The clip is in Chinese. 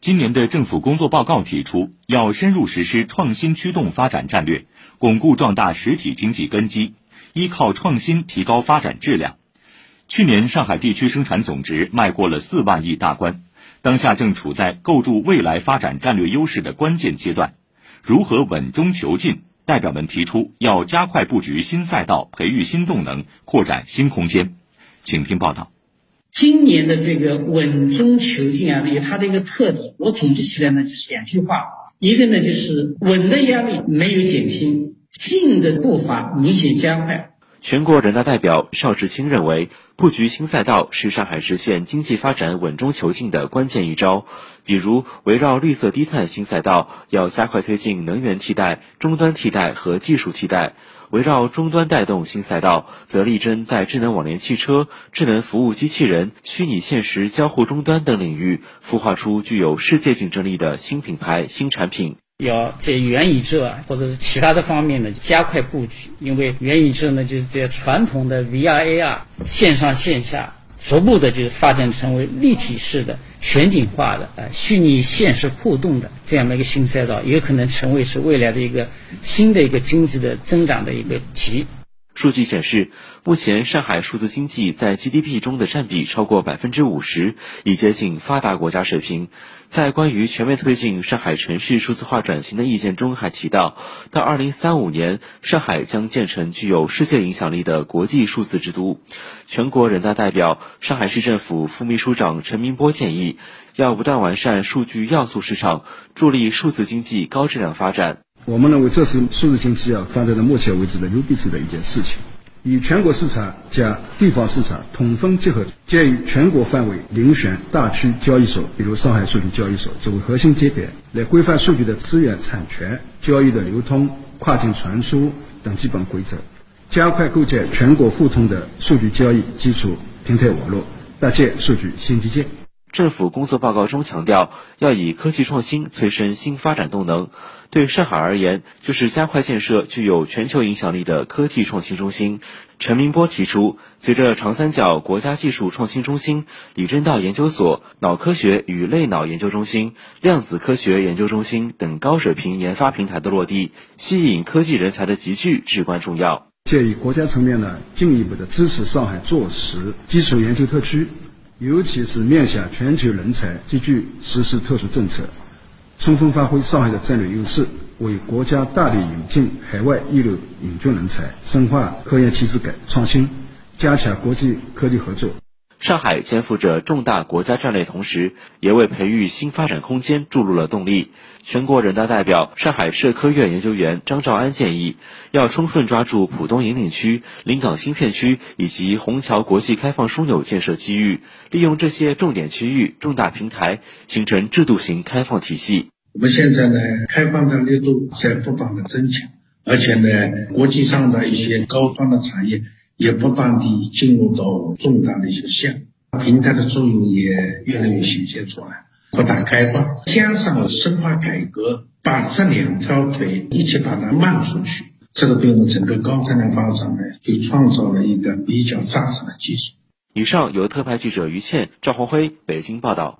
今年的政府工作报告提出，要深入实施创新驱动发展战略，巩固壮大实体经济根基，依靠创新提高发展质量。去年上海地区生产总值迈过了四万亿大关，当下正处在构筑未来发展战略优势的关键阶段。如何稳中求进？代表们提出要加快布局新赛道，培育新动能，扩展新空间。请听报道。今年的这个稳中求进啊，有它的一个特点，我总结起来呢就是两句话：一个呢就是稳的压力没有减轻，进的步伐明显加快。全国人大代表邵志清认为，布局新赛道是上海实现经济发展稳中求进的关键一招。比如，围绕绿色低碳新赛道，要加快推进能源替代、终端替代和技术替代；围绕终端带动新赛道，则力争在智能网联汽车、智能服务机器人、虚拟现实交互终端等领域，孵化出具有世界竞争力的新品牌、新产品。要在元宇宙啊，或者是其他的方面呢，加快布局。因为元宇宙呢，就是在传统的 VR、AR 线上线下逐步的，就是发展成为立体式的、全景化的、呃虚拟现实互动的这样的一个新赛道，也可能成为是未来的一个新的一个经济的增长的一个极。数据显示，目前上海数字经济在 GDP 中的占比超过百分之五十，已接近发达国家水平。在关于全面推进上海城市数字化转型的意见中，还提到，到二零三五年，上海将建成具有世界影响力的国际数字之都。全国人大代表、上海市政府副秘书长陈明波建议，要不断完善数据要素市场，助力数字经济高质量发展。我们认为这是数字经济啊发展到目前为止的牛逼值的一件事情，以全国市场加地方市场统分结合，建议全国范围遴选大区交易所，比如上海数据交易所作为核心节点，来规范数据的资源产权、交易的流通、跨境传输等基本规则，加快构建全国互通的数据交易基础平台网络，搭建数据新基建。政府工作报告中强调，要以科技创新催生新发展动能。对上海而言，就是加快建设具有全球影响力的科技创新中心。陈明波提出，随着长三角国家技术创新中心、李政道研究所、脑科学与类脑研究中心、量子科学研究中心等高水平研发平台的落地，吸引科技人才的集聚至关重要。建议国家层面呢，进一步的支持上海做实基础研究特区。尤其是面向全球人才集聚实施特殊政策，充分发挥上海的战略优势，为国家大力引进海外一流领军人才，深化科研体制改创新，加强国际科技合作。上海肩负着重大国家战略，同时也为培育新发展空间注入了动力。全国人大代表、上海社科院研究员张兆安建议，要充分抓住浦东引领区、临港新片区以及虹桥国际开放枢纽建设机遇，利用这些重点区域、重大平台，形成制度型开放体系。我们现在呢，开放的力度在不断的增强，而且呢，国际上的一些高端的产业。也不断地进入到重大的一些项目，平台的作用也越来越显现出来。扩大开放，加上深化改革，把这两条腿一起把它迈出去，这个对我们整个高质量发展呢，就创造了一个比较扎实的基础。以上由特派记者于倩、赵红辉北京报道。